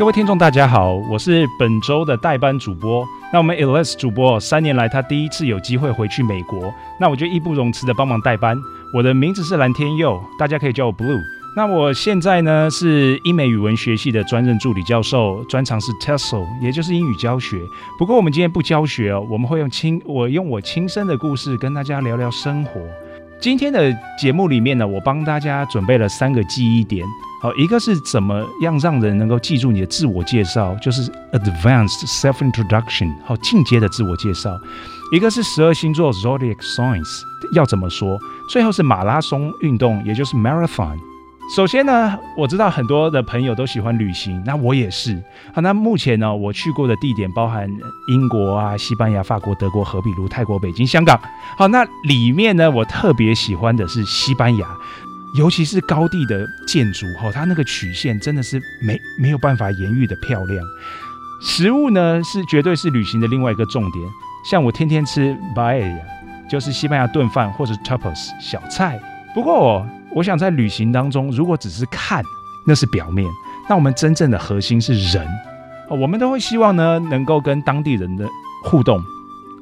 各位听众，大家好，我是本周的代班主播。那我们 LS 主播三年来，他第一次有机会回去美国，那我就义不容辞的帮忙代班。我的名字是蓝天佑，大家可以叫我 Blue。那我现在呢是英美语文学系的专任助理教授，专长是 TESOL，也就是英语教学。不过我们今天不教学哦，我们会用亲我用我亲身的故事跟大家聊聊生活。今天的节目里面呢，我帮大家准备了三个记忆点。好，一个是怎么样让人能够记住你的自我介绍，就是 advanced self introduction，好进阶的自我介绍；一个是十二星座 zodiac signs 要怎么说；最后是马拉松运动，也就是 marathon。首先呢，我知道很多的朋友都喜欢旅行，那我也是。好，那目前呢，我去过的地点包含英国啊、西班牙、法国、德国、荷比卢、泰国、北京、香港。好，那里面呢，我特别喜欢的是西班牙，尤其是高地的建筑，哈，它那个曲线真的是没没有办法言喻的漂亮。食物呢，是绝对是旅行的另外一个重点。像我天天吃 b a e 就是西班牙炖饭或者 tapas 小菜。不过。我想在旅行当中，如果只是看，那是表面。那我们真正的核心是人，我们都会希望呢，能够跟当地人的互动。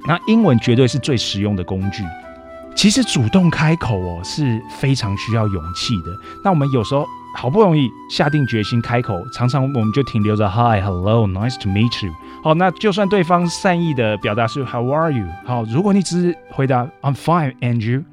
那英文绝对是最实用的工具。其实主动开口哦，是非常需要勇气的。那我们有时候好不容易下定决心开口，常常我们就停留着 Hi, Hello, Nice to meet you。好，那就算对方善意的表达是 How are you？好，如果你只是回答 I'm fine, and you？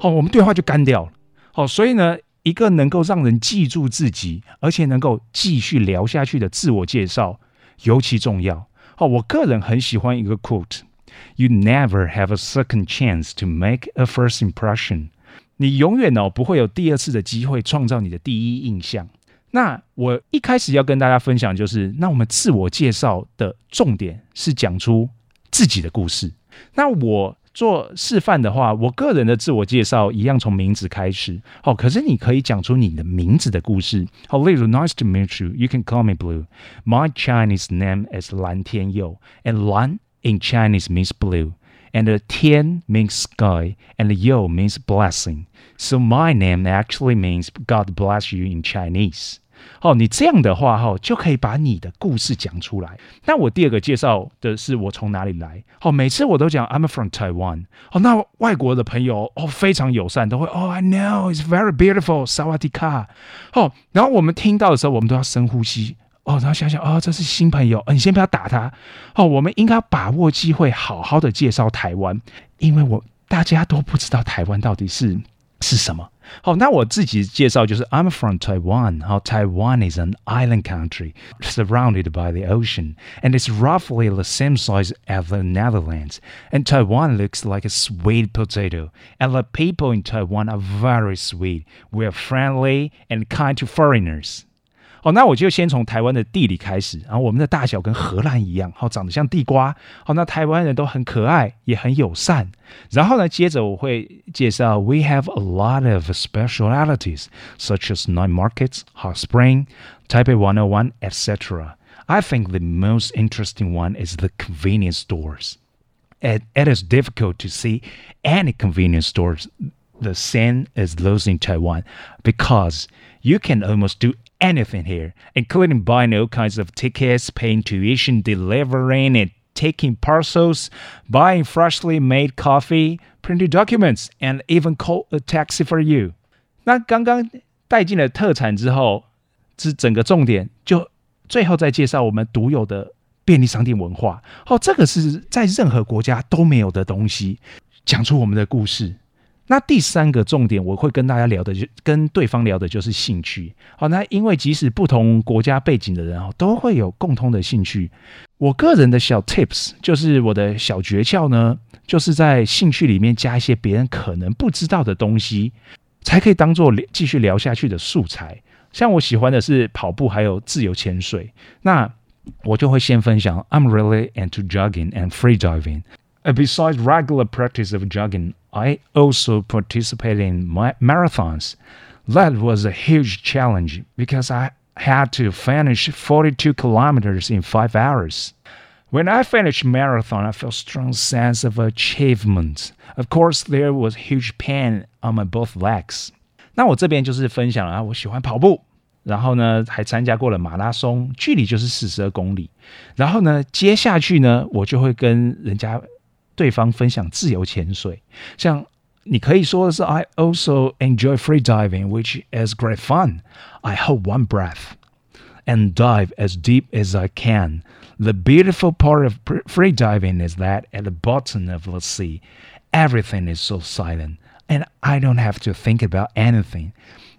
好，我们对话就干掉了。好，所以呢，一个能够让人记住自己，而且能够继续聊下去的自我介绍尤其重要。好，我个人很喜欢一个 quote：“You never have a second chance to make a first impression。”你永远哦不会有第二次的机会创造你的第一印象。那我一开始要跟大家分享就是，那我们自我介绍的重点是讲出自己的故事。那我。做示范的话，我个人的自我介绍一样从名字开始。好，可是你可以讲出你的名字的故事。好，例如 Nice to meet you. You can call me Blue. My Chinese name is 蓝天佑，and 蓝 in Chinese means blue, and 天 means sky, and 佑 means blessing. So my name actually means God bless you in Chinese. 哦，你这样的话哈，就可以把你的故事讲出来。那我第二个介绍的是我从哪里来。好，每次我都讲 I'm from Taiwan。好，那外国的朋友哦非常友善，都会哦 I know it's very beautiful，萨瓦迪卡。好，然后我们听到的时候，我们都要深呼吸哦，然后想想哦，这是新朋友，你先不要打他。哦，我们应该把握机会，好好的介绍台湾，因为我大家都不知道台湾到底是是什么。好，那我自己介绍就是 I'm from Taiwan. 好，Taiwan is an island country surrounded by the ocean, and it's roughly the same size as the Netherlands. And Taiwan looks like a sweet potato, and the people in Taiwan are very sweet. We are friendly and kind to foreigners. 好，那我就先从台湾的地理开始，然后我们的大小跟荷兰一样，好，长得像地瓜。好，那台湾人都很可爱，也很友善。然后呢，接着我会介绍，We have a lot of specialities such as night markets, hot spring, Taipei One O One, etc. I think the most interesting one is the convenience stores. It, it is difficult to see any convenience stores the same as those in Taiwan because you can almost do anything here, including buying all kinds of tickets, paying tuition, delivering and taking parcels, buying freshly made coffee, printing documents, and even call a taxi for you. 那刚刚带进了特产之后，这整个重点就最后再介绍我们独有的便利商店文化。哦，这个是在任何国家都没有的东西，讲出我们的故事。 那第三个重点，我会跟大家聊的，就跟对方聊的就是兴趣。好，那因为即使不同国家背景的人哦，都会有共通的兴趣。我个人的小 tips 就是我的小诀窍呢，就是在兴趣里面加一些别人可能不知道的东西，才可以当做继续聊下去的素材。像我喜欢的是跑步，还有自由潜水，那我就会先分享。I'm really into jogging and free diving. Besides regular practice of jogging. I also participated in my marathons. That was a huge challenge because I had to finish 42 kilometers in five hours. When I finished marathon, I felt a strong sense of achievement. Of course, there was huge pain on my both legs. 那我这边就是分享了，我喜欢跑步，然后呢还参加过了马拉松，距离就是四十二公里。然后呢，接下去呢，我就会跟人家 对方分享自由潜水，像你可以说的是，I also enjoy free diving, which is great fun. I hold one breath and dive as deep as I can. The beautiful part of free diving is that at the bottom of the sea, everything is so silent, and I don't have to think about anything.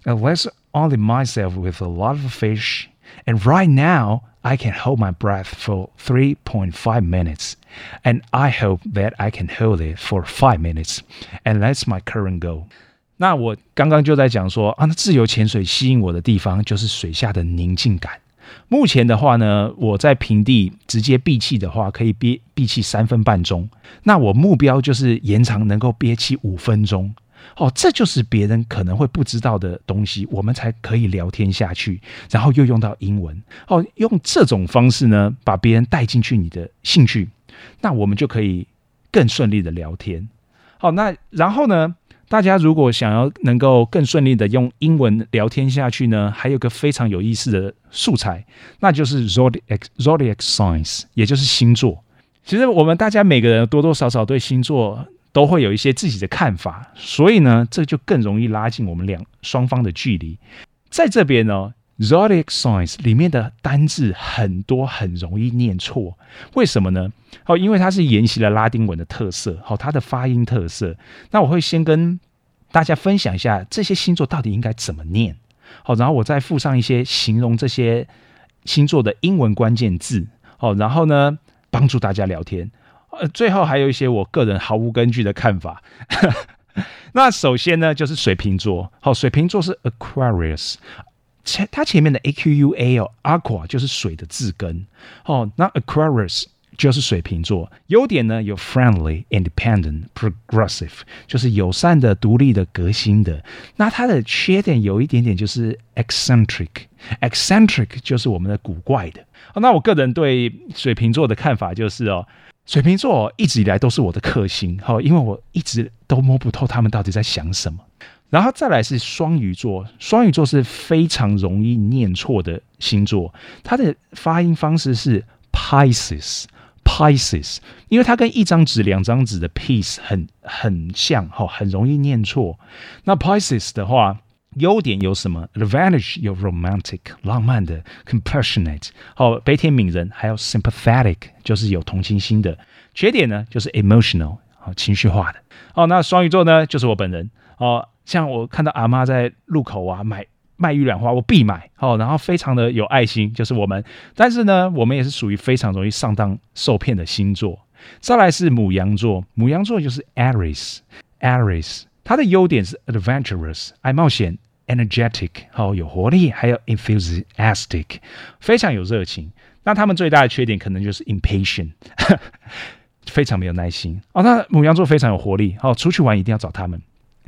Unless only myself with a lot of fish. And right now, I can hold my breath for 3.5 minutes, and I hope that I can hold it for five minutes, and that's my current goal. 那我刚刚就在讲说啊，那自由潜水吸引我的地方就是水下的宁静感。目前的话呢，我在平地直接闭气的话，可以憋闭气三分半钟。那我目标就是延长能够憋气五分钟。 哦，这就是别人可能会不知道的东西，我们才可以聊天下去。然后又用到英文，哦，用这种方式呢，把别人带进去你的兴趣，那我们就可以更顺利的聊天。好，那然后呢，大家如果想要能够更顺利的用英文聊天下去呢，还有个非常有意思的素材，那就是 zodiac zodiac signs，也就是星座。其实我们大家每个人多多少少对星座。都会有一些自己的看法，所以呢，这就更容易拉近我们两双方的距离。在这边呢，zodiac signs 里面的单字很多，很容易念错。为什么呢？哦，因为它是沿袭了拉丁文的特色，好，它的发音特色。那我会先跟大家分享一下这些星座到底应该怎么念，好，然后我再附上一些形容这些星座的英文关键字，好，然后呢，帮助大家聊天。呃，最后还有一些我个人毫无根据的看法。那首先呢，就是水瓶座。好，水瓶座是 Aquarius，前它前面的 A Q U A 哦，Aqua 就是水的字根。哦，那 Aquarius 就是水瓶座。优点呢有 Friendly、Independent、Progressive，就是友善的、独立的、革新的。那它的缺点有一点点就是 Eccentric，Eccentric 就是我们的古怪的。那我个人对水瓶座的看法就是哦。水瓶座一直以来都是我的克星，哈，因为我一直都摸不透他们到底在想什么。然后再来是双鱼座，双鱼座是非常容易念错的星座，它的发音方式是 Pisces，Pisces，因为它跟一张纸、两张纸的 piece 很很像，哈，很容易念错。那 Pisces 的话。优点有什么？Advantage 有 romantic 浪漫的，compassionate 好悲天悯人，还有 sympathetic 就是有同情心的。缺点呢就是 emotional 好情绪化的。哦，那双鱼座呢就是我本人哦，像我看到阿妈在路口啊买卖玉兰花，我必买哦，然后非常的有爱心，就是我们。但是呢，我们也是属于非常容易上当受骗的星座。再来是母羊座，母羊座就是 Aries，Aries 它的优点是 adventurous 爱冒险。Energetic 好有活力，还有 enthusiastic 非常有热情。那他们最大的缺点可能就是 impatient 非常没有耐心哦。那母羊座非常有活力，好出去玩一定要找他们。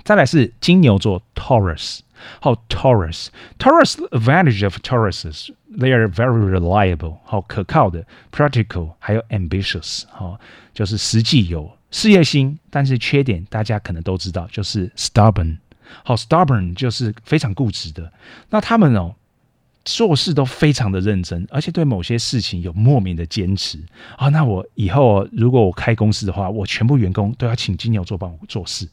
再来是金牛座 Taurus，好 Taurus，Taurus advantage of Tauruses they are very reliable，好可靠的，practical，还有 ambitious，好就是实际有事业心，但是缺点大家可能都知道，就是 stubborn，好 stubborn 就是非常固执的。那他们哦做事都非常的认真，而且对某些事情有莫名的坚持啊。那我以后如果我开公司的话，我全部员工都要请金牛座帮我做事。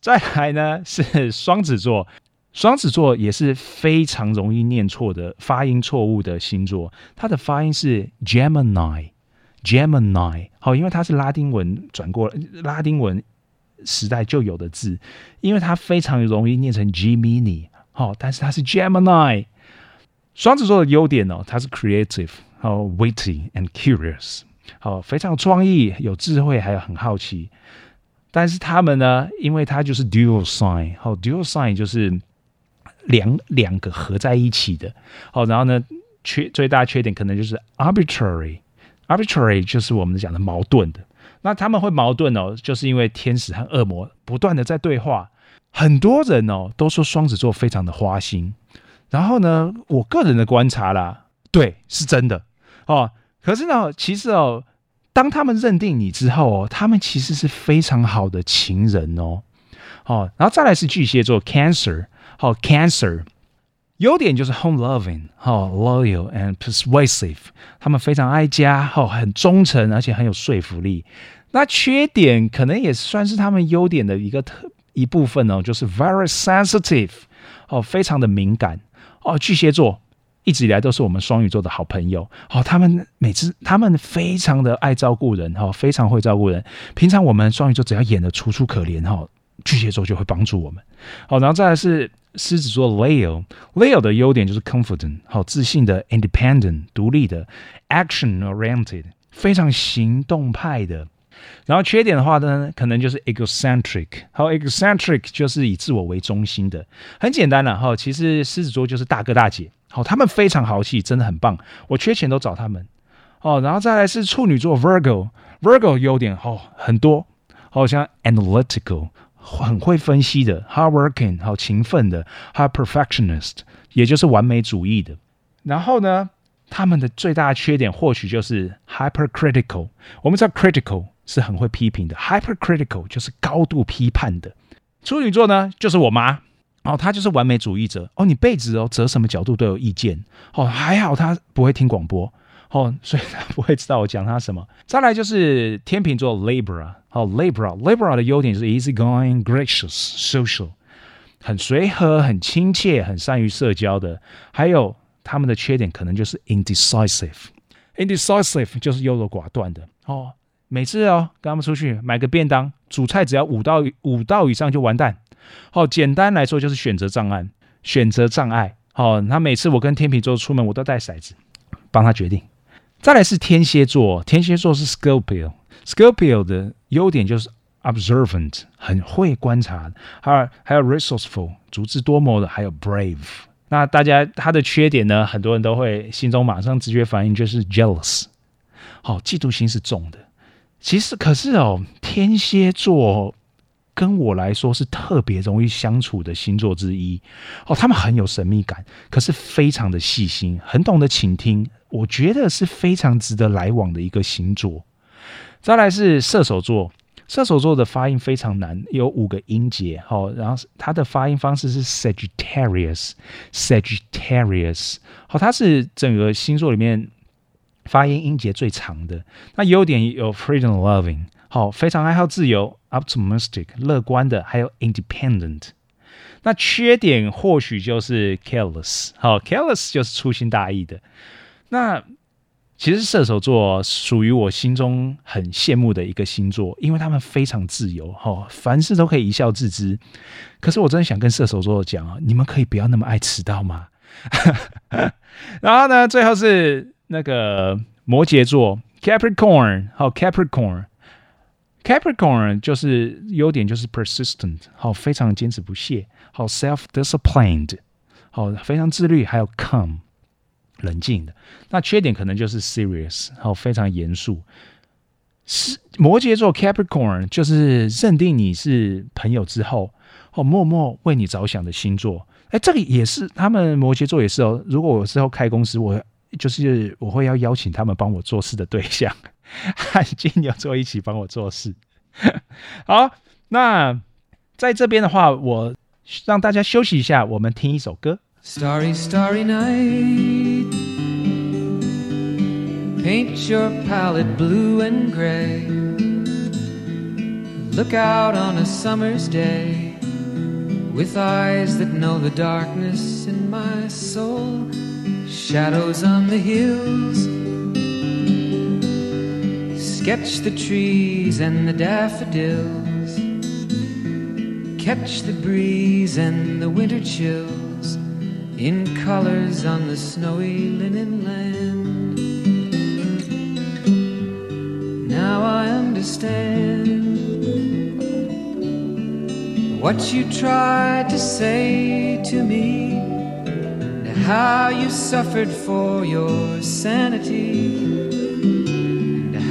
再来呢是双子座。双子座也是非常容易念错的发音错误的星座，它的发音是 Gemini，Gemini，好，因为它是拉丁文转过拉丁文时代就有的字，因为它非常容易念成 Gemini，好，但是它是 Gemini。双子座的优点呢，它是 creative，好，witty and curious，好，非常创意、有智慧，还有很好奇。但是他们呢，因为它就是 dual sign，好，dual sign 就是。两两个合在一起的，好，然后呢，缺最大缺点可能就是 arbitrary，arbitrary 就是我们讲的矛盾的。那他们会矛盾哦，就是因为天使和恶魔不断的在对话。很多人哦都说双子座非常的花心，然后呢，我个人的观察啦，对，是真的哦。可是呢，其实哦，当他们认定你之后哦，他们其实是非常好的情人哦。哦，然后再来是巨蟹座 Cancer。好，Cancer，优点就是 home loving，好，loyal and persuasive，他们非常爱家，好，很忠诚，而且很有说服力。那缺点可能也算是他们优点的一个特一部分哦，就是 very sensitive，哦，非常的敏感。哦，巨蟹座一直以来都是我们双鱼座的好朋友，哦，他们每次他们非常的爱照顾人，哈，非常会照顾人。平常我们双鱼座只要演的楚楚可怜，哈，巨蟹座就会帮助我们。好，然后再来是。狮子座 Leo，Leo 的优点就是 confident，好自信的，independent 独立的，action oriented 非常行动派的。然后缺点的话呢，可能就是 egocentric，好 egocentric 就是以自我为中心的。很简单了哈，其实狮子座就是大哥大姐，好他们非常豪气，真的很棒。我缺钱都找他们。哦，然后再来是处女座 Virgo，Virgo 优点哦很多，好像 analytical。很会分析的，hardworking，好勤奋的，hard perfectionist，也就是完美主义的。然后呢，他们的最大的缺点或许就是 hypercritical。我们知道 critical 是很会批评的，hypercritical 就是高度批判的。处女座呢，就是我妈哦，她就是完美主义者哦，你被子哦，折什么角度都有意见哦，还好她不会听广播。哦，所以他不会知道我讲他什么。再来就是天秤座 Libra，好 Libra，Libra 的优点就是 easygoing、gracious、social，很随和、很亲切、很善于社交的。还有他们的缺点可能就是 indecisive，indecisive 就是优柔寡断的。哦，每次哦跟他们出去买个便当，主菜只要五道五道以上就完蛋。好，简单来说就是选择障碍，选择障碍。好，那每次我跟天秤座出门，我都带骰子帮他决定。再来是天蝎座，天蝎座是 Scorpio，Scorpio 的优点就是 observant，很会观察，还有还有 resourceful，足智多谋的，还有 brave。那大家他的缺点呢，很多人都会心中马上直觉反应就是 jealous，好，嫉妒心是重的。其实可是哦，天蝎座跟我来说是特别容易相处的星座之一。哦，他们很有神秘感，可是非常的细心，很懂得倾听。我觉得是非常值得来往的一个星座。再来是射手座，射手座的发音非常难，有五个音节。好，然后它的发音方式是 Sagittarius，Sagittarius。好，它是整个星座里面发音音节最长的。那优点有 freedom loving，好，非常爱好自由，optimistic，乐观的，还有 independent。那缺点或许就是 careless，好，careless 就是粗心大意的。那其实射手座属于我心中很羡慕的一个星座，因为他们非常自由，哈，凡事都可以一笑置之。可是我真的想跟射手座讲啊，你们可以不要那么爱迟到吗？然后呢，最后是那个摩羯座 Capricorn，好，Capricorn Capricorn 就是优点就是 persistent，好，非常坚持不懈，好 self disciplined，好，非常自律，还有 calm。冷静的，那缺点可能就是 serious，好非常严肃。是摩羯座 Capricorn，就是认定你是朋友之后，哦，默默为你着想的星座。哎，这个也是他们摩羯座也是哦。如果我之后开公司，我就是我会要邀请他们帮我做事的对象，和金牛座一起帮我做事。好，那在这边的话，我让大家休息一下，我们听一首歌。Starry, starry night. Paint your palette blue and gray. Look out on a summer's day with eyes that know the darkness in my soul. Shadows on the hills. Sketch the trees and the daffodils. Catch the breeze and the winter chills in colors on the snowy linen land. Now I understand what you tried to say to me, how you suffered for your sanity,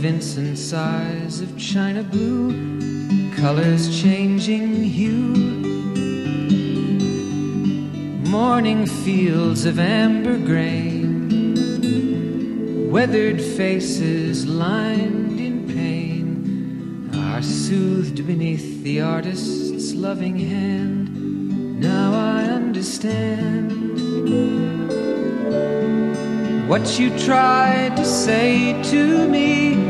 in Vincent's eyes of china blue. Colors changing hue morning fields of amber grain, weathered faces lined in pain are soothed beneath the artist's loving hand. Now I understand what you tried to say to me,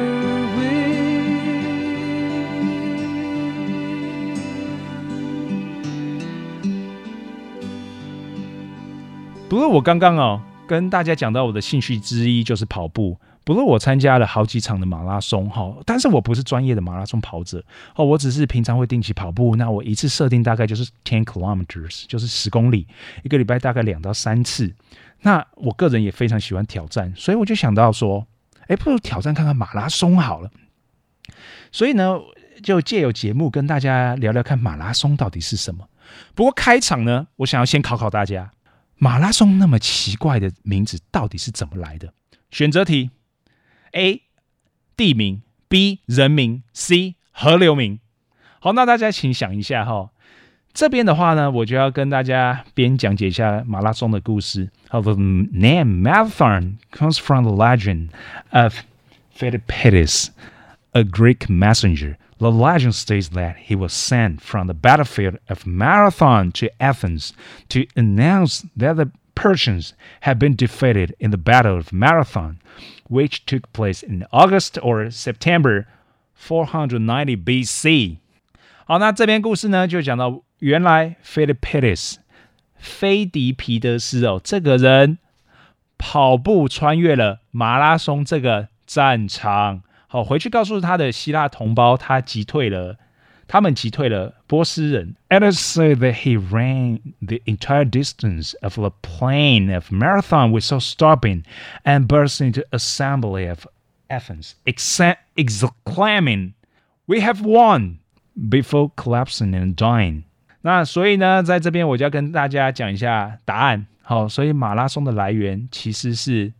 不过我刚刚哦跟大家讲到我的兴趣之一就是跑步，不过我参加了好几场的马拉松哈，但是我不是专业的马拉松跑者哦，我只是平常会定期跑步，那我一次设定大概就是 ten kilometers，就是十公里，一个礼拜大概两到三次。那我个人也非常喜欢挑战，所以我就想到说，哎，不如挑战看看马拉松好了。所以呢，就借由节目跟大家聊聊看马拉松到底是什么。不过开场呢，我想要先考考大家。马拉松那么奇怪的名字到底是怎么来的？选择题：A. 地名，B. 人名，C. 河流名。好，那大家请想一下哈，这边的话呢，我就要跟大家边讲解一下马拉松的故事。How the name marathon comes from the legend of Philippides, a Greek messenger. The legend states that he was sent from the battlefield of Marathon to Athens to announce that the Persians had been defeated in the Battle of Marathon, which took place in August or September 490 BC. 好，那这篇故事呢，就讲到原来 Philippides 菲迪皮德斯哦，这个人跑步穿越了马拉松这个战场， 好回去告诉他的希腊同胞，他击退了，他们击退了波斯人。Others say that he ran the entire distance of the plain of Marathon without stopping and burst into assembly of Athens, exclaiming, "We have won!" before collapsing and dying. 那所以呢，在这边我就要跟大家讲一下答案。好，所以马拉松的来源其实是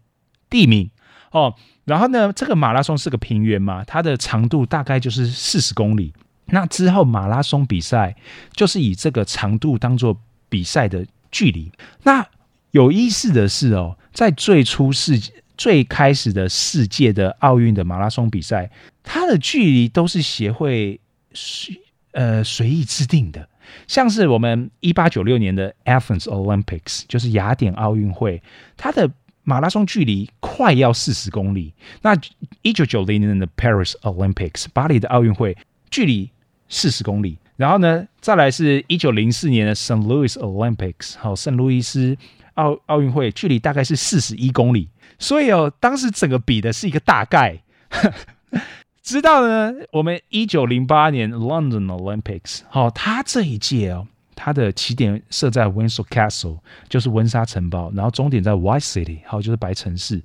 地名哦。 然后呢，这个马拉松是个平原嘛，它的长度大概就是四十公里。那之后马拉松比赛就是以这个长度当做比赛的距离。那有意思的是哦，在最初世最开始的世界的奥运的马拉松比赛，它的距离都是协会随呃随意制定的。像是我们一八九六年的 Athens Olympics，就是雅典奥运会，它的马拉松距离快要四十公里。那一九九零年的 Paris Olympics，巴黎的奥运会，距离四十公里。然后呢，再来是一九零四年的 St. Louis Olympics，好，圣路易斯奥奥运会，距离大概是四十一公里。所以哦，当时整个比的是一个大概。知道呢，我们一九零八年 London Olympics，好，它这一届哦，它的起点设在 Windsor Castle，就是温莎城堡，然后终点在 White City，好，就是白城市。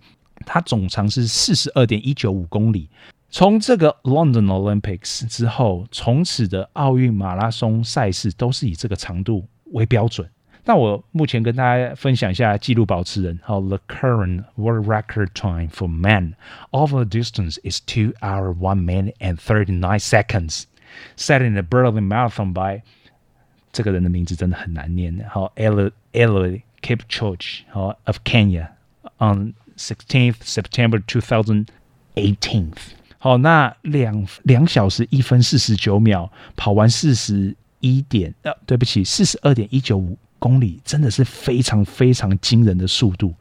它总长是四十二点一九五公里。从这个 London Olympics 之后，从此的奥运马拉松赛事都是以这个长度为标准。那我目前跟大家分享一下纪录保持人。好，The current world record time for men of the distance is two hour one minute and thirty nine seconds, set in the Berlin Marathon by 这个人的名字真的很难念。好，Eli Eli Kipchoge 好 of Kenya on sixteenth September two thousand eighteen。好，那两两小时一分四十九秒跑完四十一点呃，对不起，四十二点一九五。公里真的是非常非常惊人的速度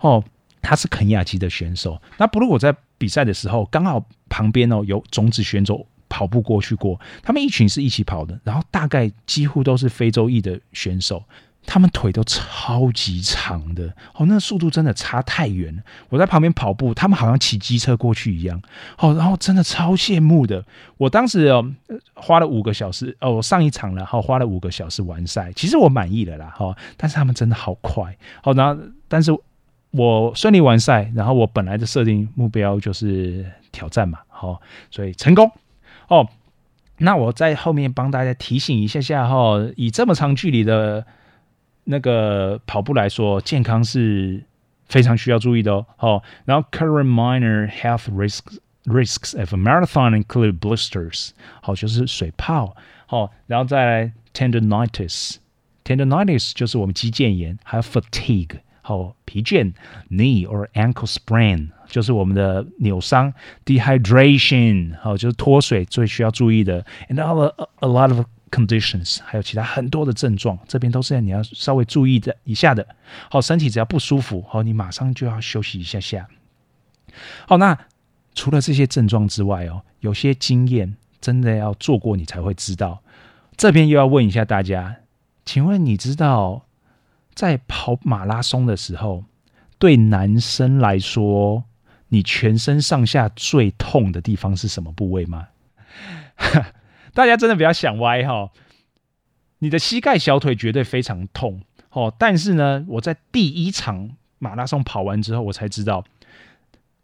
哦！他是肯亚籍的选手。那不如我在比赛的时候，刚好旁边哦有种子选手跑步过去过，他们一群是一起跑的，然后大概几乎都是非洲裔的选手。他们腿都超级长的哦，那速度真的差太远了。我在旁边跑步，他们好像骑机车过去一样哦，然后真的超羡慕的。我当时哦花了五个小时哦，我上一场了，好花了五个小时完赛，其实我满意了啦哈。但是他们真的好快哦，然后但是我顺利完赛，然后我本来的设定目标就是挑战嘛，好，所以成功哦。那我在后面帮大家提醒一下下哈，以这么长距离的。那个跑步来说，健康是非常需要注意的哦。好，然后 current minor health risks risks of a marathon include blisters，好，就是水泡。好，然后再来 tendonitis，tendonitis 就是我们肌腱炎，还有 fatigue，好，疲倦，knee or ankle sprain 就是我们的扭伤，dehydration，好，就是脱水最需要注意的，and all a, a lot of conditions，还有其他很多的症状，这边都是你要稍微注意的一下的。好，身体只要不舒服，好，你马上就要休息一下下。好，那除了这些症状之外哦，有些经验真的要做过你才会知道。这边又要问一下大家，请问你知道在跑马拉松的时候，对男生来说，你全身上下最痛的地方是什么部位吗？大家真的不要想歪哈，你的膝盖、小腿绝对非常痛哦。但是呢，我在第一场马拉松跑完之后，我才知道，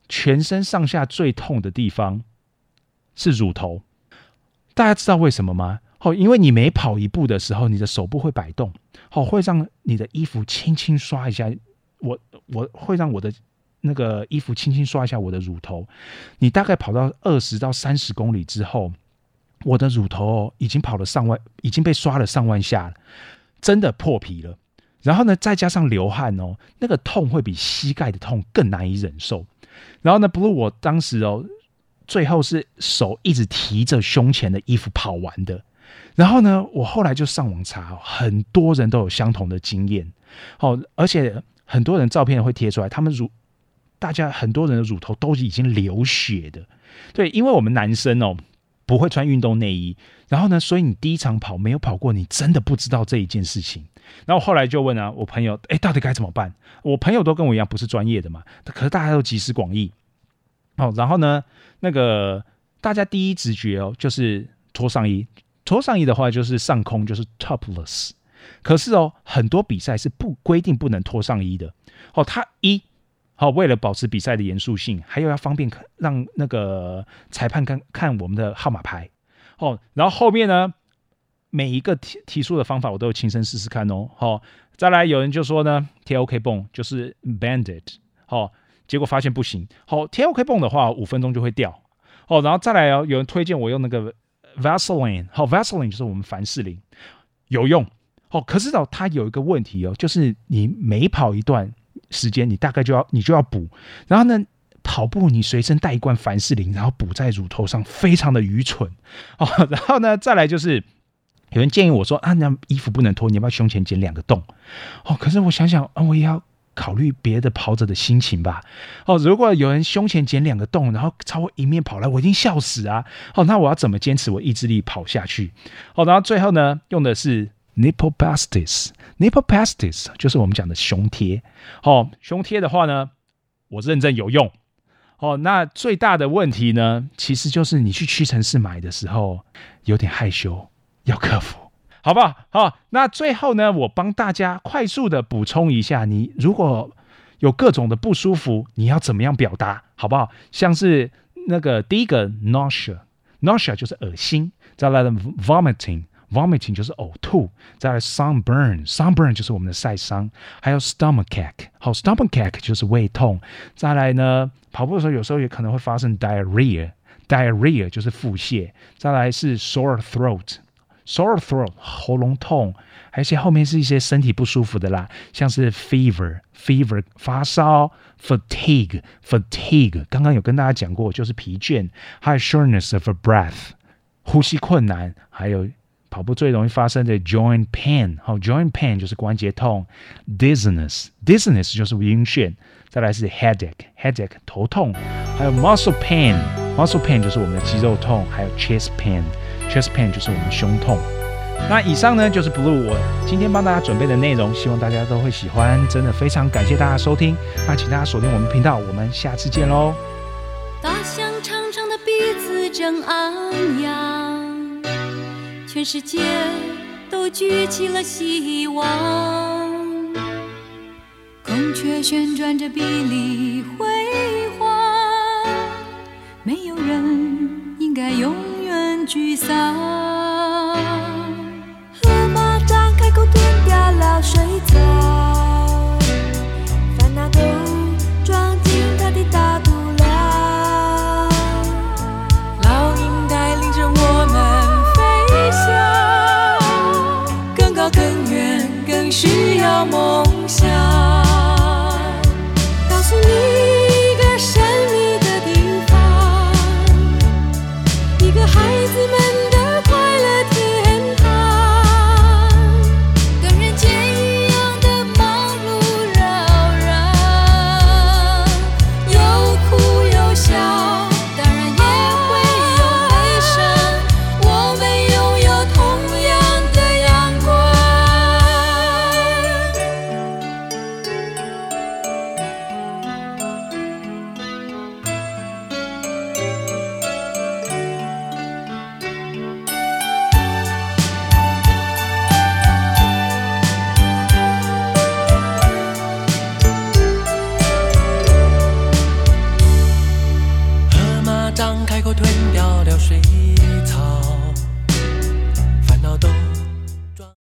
全身上下最痛的地方是乳头。大家知道为什么吗？哦，因为你每跑一步的时候，你的手部会摆动，哦，会让你的衣服轻轻刷一下。我我会让我的那个衣服轻轻刷一下我的乳头。你大概跑到二十到三十公里之后。我的乳头已经跑了上万，已经被刷了上万下了，真的破皮了。然后呢，再加上流汗哦，那个痛会比膝盖的痛更难以忍受。然后呢，blue 我当时哦，最后是手一直提着胸前的衣服跑完的。然后呢，我后来就上网查，很多人都有相同的经验。哦，而且很多人照片会贴出来，他们乳，大家很多人的乳头都已经流血的。对，因为我们男生哦不会穿运动内衣，然后呢，所以你第一场跑没有跑过，你真的不知道这一件事情。然后后来就问啊，我朋友，哎，到底该怎么办？我朋友都跟我一样不是专业的嘛，可是大家都集思广益。哦，然后呢，那个大家第一直觉哦，就是脱上衣。脱上衣的话，就是上空就是 topless。可是哦，很多比赛是不规定不能脱上衣的。哦，他一好为了保持比赛的严肃性，还有要方便让那个裁判看看我们的号码牌。哦，然后后面呢，每一个提提出的方法，我都有亲身试试看哦。好，再来有人就说呢，贴 OK 绷就是 banded。好，结果发现不行。好，贴 OK 绷的话，五分钟就会掉。哦，然后再来哦，有人推荐我用那个。Vaseline，好，Vaseline 就是我们凡士林，有用，哦，可是哦，它有一个问题哦，就是你每跑一段时间，你大概就要你就要补，然后呢，跑步你随身带一罐凡士林，然后补在乳头上，非常的愚蠢，哦，然后呢，再来就是有人建议我说啊，那衣服不能脱，你要不要胸前剪两个洞？哦，可是我想想啊，我也要。考虑别的跑者的心情吧。哦，如果有人胸前剪两个洞，然后朝我迎面跑来，我一定笑死啊！哦，那我要怎么坚持我意志力跑下去？哦，然后最后呢，用的是 nipple pasties，nipple pasties 就是我们讲的胸贴。哦，胸贴的话呢，我认证有用。哦，那最大的问题呢，其实就是你去屈臣氏买的时候有点害羞，要克服。好不好？好，那最后呢，我帮大家快速的补充一下，你如果有各种的不舒服，你要怎么样表达？好不好？像是那个第一个 nausea，nausea 就是恶心；再来的 vomiting，vomiting 就是呕吐；再来 sunburn，sunburn 就是我们的晒伤；还有 stomachache，好，stomachache 就是胃痛；再来呢，跑步的时候有时候也可能会发生 diarrhea，diarrhea 就是腹泻；再来是 sore throat。Sore throat 喉咙痛，还有一些后面是一些身体不舒服的啦，像是 fever fever 发烧，fatigue fatigue 刚刚有跟大家讲过，就是疲倦，还有 shortness of breath 呼吸困难，还有跑步最容易发生的 joint pain 好 joint pain 就是关节痛，dizziness dizziness 就是晕眩，再来是 headache headache 头痛，还有 muscle pain muscle pain 就是我们的肌肉痛，还有 chest pain。Chest pain 就是我们胸痛。那以上呢就是 Blue 我今天帮大家准备的内容，希望大家都会喜欢。真的非常感谢大家收听，那请大家锁定我们频道，我们下次见喽。大象长长的鼻子正昂扬，全世界都举起了希望。孔雀旋转着臂力辉煌，没有人应该有。沮丧，河马张开口吞掉了水草，烦恼都装进它的大肚量。老鹰带领着我们飞翔，更高更远，更需要梦。